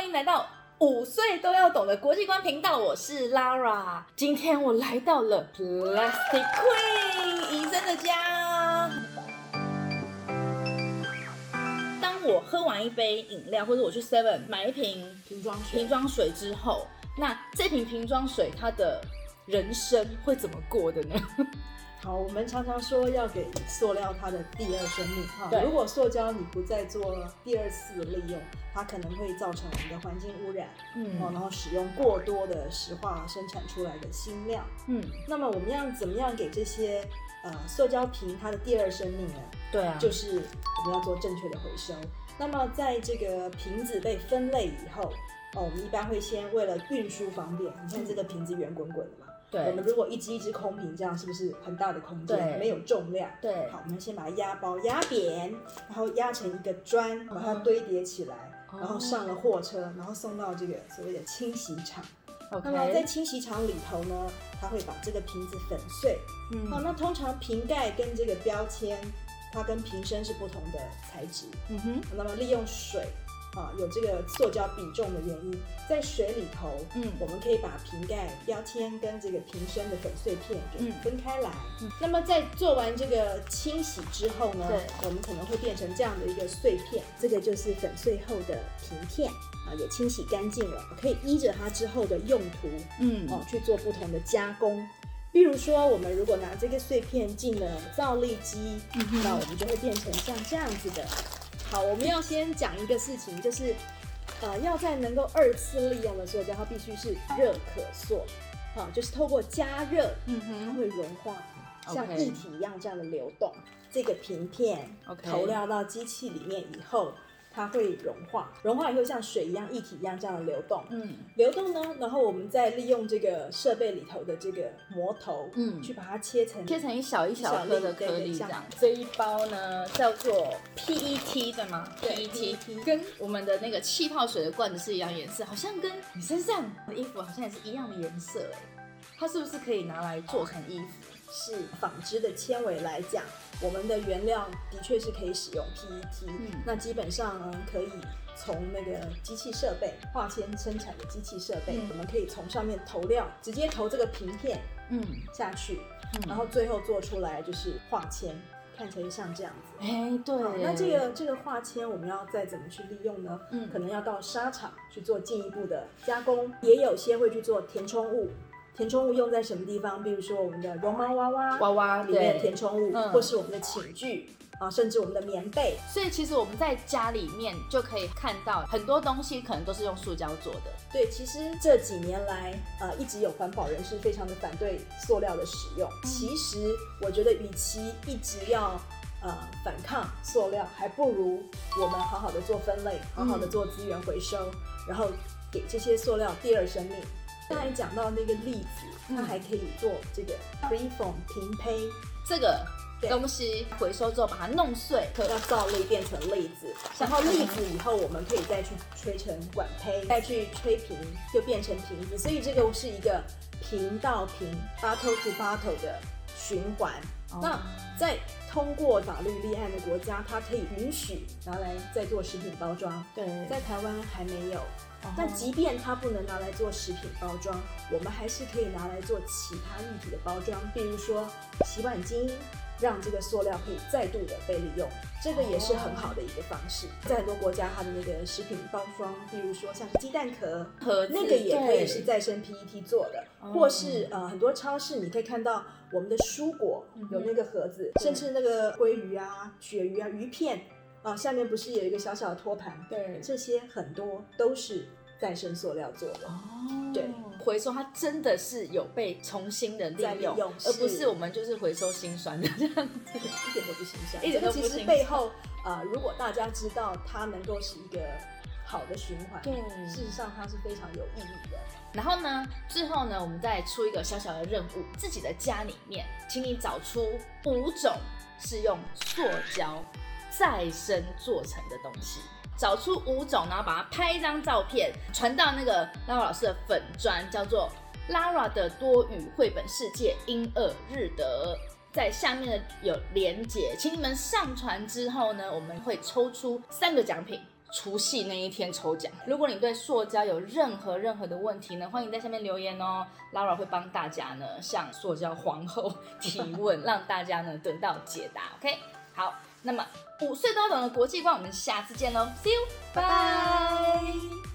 欢迎来到五岁都要懂的国际观频道，我是 Lara。今天我来到了 Plastic Queen 医生的家。当我喝完一杯饮料，或者我去 Seven 买一瓶瓶装水瓶装水之后，那这瓶瓶装水它的人生会怎么过的呢？好，我们常常说要给塑料它的第二生命哈对。如果塑胶你不再做第二次的利用，它可能会造成我们的环境污染，嗯哦，然后使用过多的石化生产出来的新料。嗯，那么我们要怎么样给这些呃塑胶瓶它的第二生命呢？对啊，就是我们要做正确的回收。那么在这个瓶子被分类以后，哦，我们一般会先为了运输方便，你看这个瓶子圆滚滚的嘛，对我们如果一只一只空瓶，这样是不是很大的空对间，没有重量？对好，我们先把它压包压扁，然后压成一个砖，把它堆叠起来，哦然后上了货车，然后送到这个所谓的清洗厂。OK，那么在清洗厂里头呢，它会把这个瓶子粉碎。嗯好，那通常瓶盖跟这个标签，它跟瓶身是不同的材质。嗯哼，那么利用水啊，有这个塑胶比重的原因，在水里头，嗯我们可以把瓶盖、标签跟这个瓶身的粉碎片给嗯分开来。那么在做完这个清洗之后呢对，我们可能会变成这样的一个碎片，这个就是粉碎后的瓶片啊，也清洗干净了，可以依着它之后的用途嗯哦去做不同的加工。比如说，我们如果拿这个碎片进了造粒机，嗯那我们就会变成像这样子的。好，我们要先讲一个事情，就是呃，要在能够二次利用的塑胶，它必须是热可塑，啊，就是透过加热，嗯哼它，会融化，像液体一样这样的流动。这个瓶片投料到机器里面以后，它会融化，融化以后像水一样、液体一样这样的流动。嗯流动呢，然后我们再利用这个设备里头的这个磨头，嗯去把它切成切成一小一小小颗的颗粒这样。这一包呢叫做 PET 对吗对？PET PET 跟我们的那个气泡水的罐子是一样颜色，好像跟你身上的衣服好像也是一样的颜色哎。它是不是可以拿来做成衣服？是纺织的纤维来讲，我们的原料的确是可以使用 PET，、嗯那基本上呢可以从那个机器设备化纤生产的机器设备，嗯我们可以从上面投料，直接投这个平片嗯，下去，嗯然后最后做出来就是化纤，看起来像这样子。哎对那这个这个化纤我们要再怎么去利用呢？嗯可能要到纱厂去做进一步的加工，也有些会去做填充物。填充物用在什么地方？比如说我们的绒毛娃娃娃娃里面的填充物，嗯或是我们的寝具啊，甚至我们的棉被。所以其实我们在家里面就可以看到很多东西可能都是用塑胶做的。对，其实这几年来，呃，一直有环保人士非常的反对塑料的使用。其实我觉得，与其一直要呃反抗塑料，还不如我们好好的做分类，好好的做资源回收，然后给这些塑料第二生命。刚才讲到那个粒子，它嗯还可以做这个 preform 平胚，这个对。东西回收之后把它弄碎，可要造粒变成粒子，然后粒子以后我们可以再去吹成管胚，再去吹平就变成瓶子，所以这个是一个瓶到瓶 bottle to bottle 的循环。哦。那在通过法律立案的国家，它可以允许拿来再做食品包装，对。在台湾还没有。哦。那即便它不能拿来做食品包装，我们还是可以拿来做其他物体的包装，比如说洗碗巾，让这个塑料可以再度的被利用，这个也是很好的一个方式。在很多国家，它的那个食品包装，比如说像是鸡蛋壳，那个也可以是再生 PET 做的，哦或是呃很多超市你可以看到我们的蔬果有那个盒子，甚至那个鲑鱼啊、鳕鱼啊、鱼片啊，下面不是有一个小小的托盘，对这些很多都是再生塑料做的。哦，对，回收它真的是有被重新的利用，用而不是是我们就是回收心酸的这样子。一点都不心酸。一点都不心酸其实背后，呃，如果大家知道它能够是一个好的循环，对事实上它是非常有意义的。然后呢，最后呢，我们再出一个小小的任务，自己的家里面，请你找出五种是用塑胶再生做成的东西，找出五种，然后把它拍一张照片，传到那个 Lara 老师的粉砖，叫做 Lara 的多语绘本世界英二日德，在下面的有连接，请你们上传之后呢，我们会抽出三个奖品。除夕那一天抽奖，如果你对塑胶有任何任何的问题呢，欢迎在下面留言哦，Laura 会帮大家呢向塑胶皇后提问，让大家呢得到解答。OK，好，那么五岁都懂的国际观，我们下次见喽，See you，拜拜。Bye bye